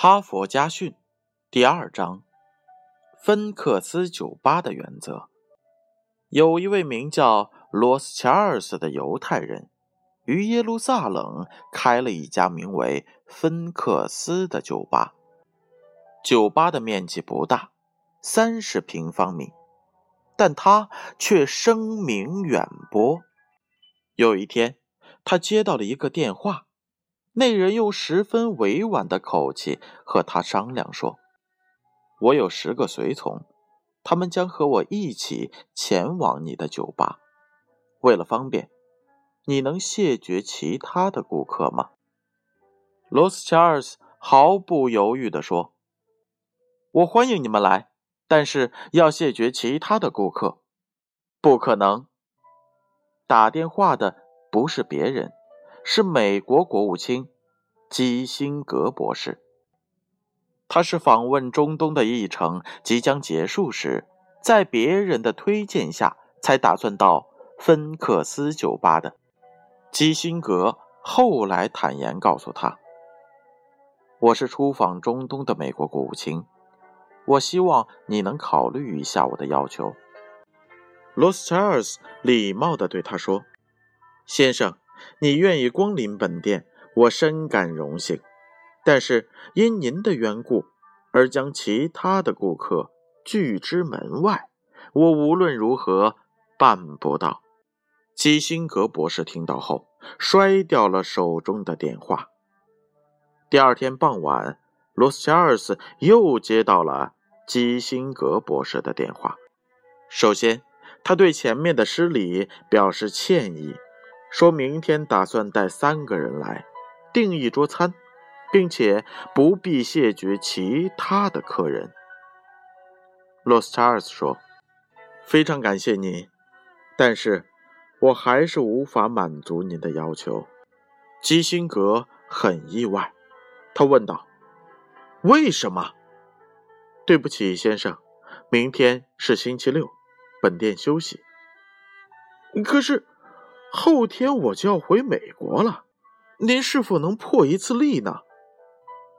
哈佛家训第二章：芬克斯酒吧的原则。有一位名叫罗斯乔尔斯的犹太人，于耶路撒冷开了一家名为芬克斯的酒吧。酒吧的面积不大，三十平方米，但他却声名远播。有一天，他接到了一个电话。那人用十分委婉的口气和他商量说：“我有十个随从，他们将和我一起前往你的酒吧。为了方便，你能谢绝其他的顾客吗？”罗斯查尔斯毫不犹豫地说：“我欢迎你们来，但是要谢绝其他的顾客，不可能。打电话的不是别人。”是美国国务卿基辛格博士。他是访问中东的议程即将结束时，在别人的推荐下才打算到芬克斯酒吧的。基辛格后来坦言告诉他：“我是出访中东的美国国务卿，我希望你能考虑一下我的要求。”罗斯柴尔斯礼貌地对他说：“先生。”你愿意光临本店，我深感荣幸。但是因您的缘故而将其他的顾客拒之门外，我无论如何办不到。基辛格博士听到后，摔掉了手中的电话。第二天傍晚，罗斯查尔斯又接到了基辛格博士的电话。首先，他对前面的失礼表示歉意。说明天打算带三个人来，订一桌餐，并且不必谢绝其他的客人。罗斯查尔斯说：“非常感谢您，但是我还是无法满足您的要求。”基辛格很意外，他问道：“为什么？”“对不起，先生，明天是星期六，本店休息。”“可是。”后天我就要回美国了，您是否能破一次例呢？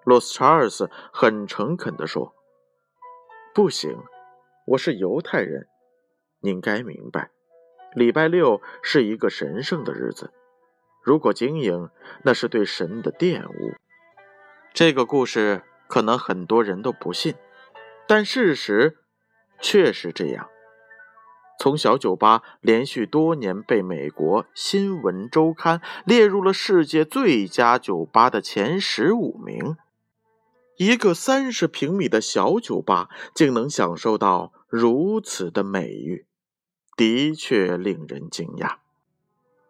罗斯查尔斯很诚恳地说：“不行，我是犹太人，您该明白，礼拜六是一个神圣的日子，如果经营，那是对神的玷污。”这个故事可能很多人都不信，但事实确实这样。从小酒吧连续多年被美国新闻周刊列入了世界最佳酒吧的前十五名，一个三十平米的小酒吧竟能享受到如此的美誉，的确令人惊讶。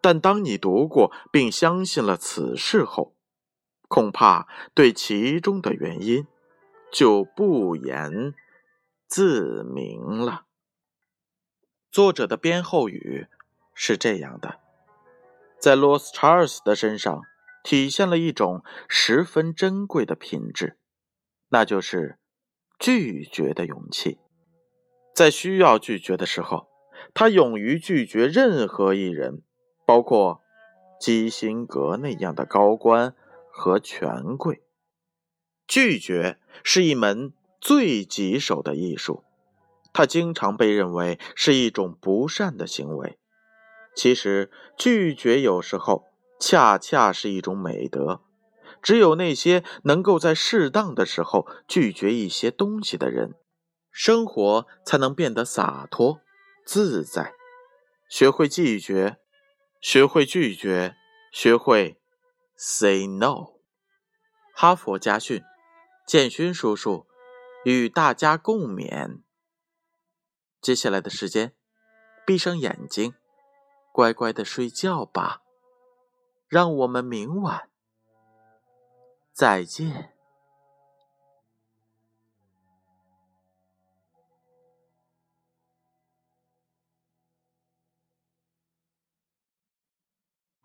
但当你读过并相信了此事后，恐怕对其中的原因就不言自明了。作者的编后语是这样的：在罗斯查尔斯的身上体现了一种十分珍贵的品质，那就是拒绝的勇气。在需要拒绝的时候，他勇于拒绝任何一人，包括基辛格那样的高官和权贵。拒绝是一门最棘手的艺术。他经常被认为是一种不善的行为，其实拒绝有时候恰恰是一种美德。只有那些能够在适当的时候拒绝一些东西的人，生活才能变得洒脱自在。学会拒绝，学会拒绝，学会 say no。哈佛家训，建勋叔叔与大家共勉。接下来的时间，闭上眼睛，乖乖的睡觉吧。让我们明晚再见。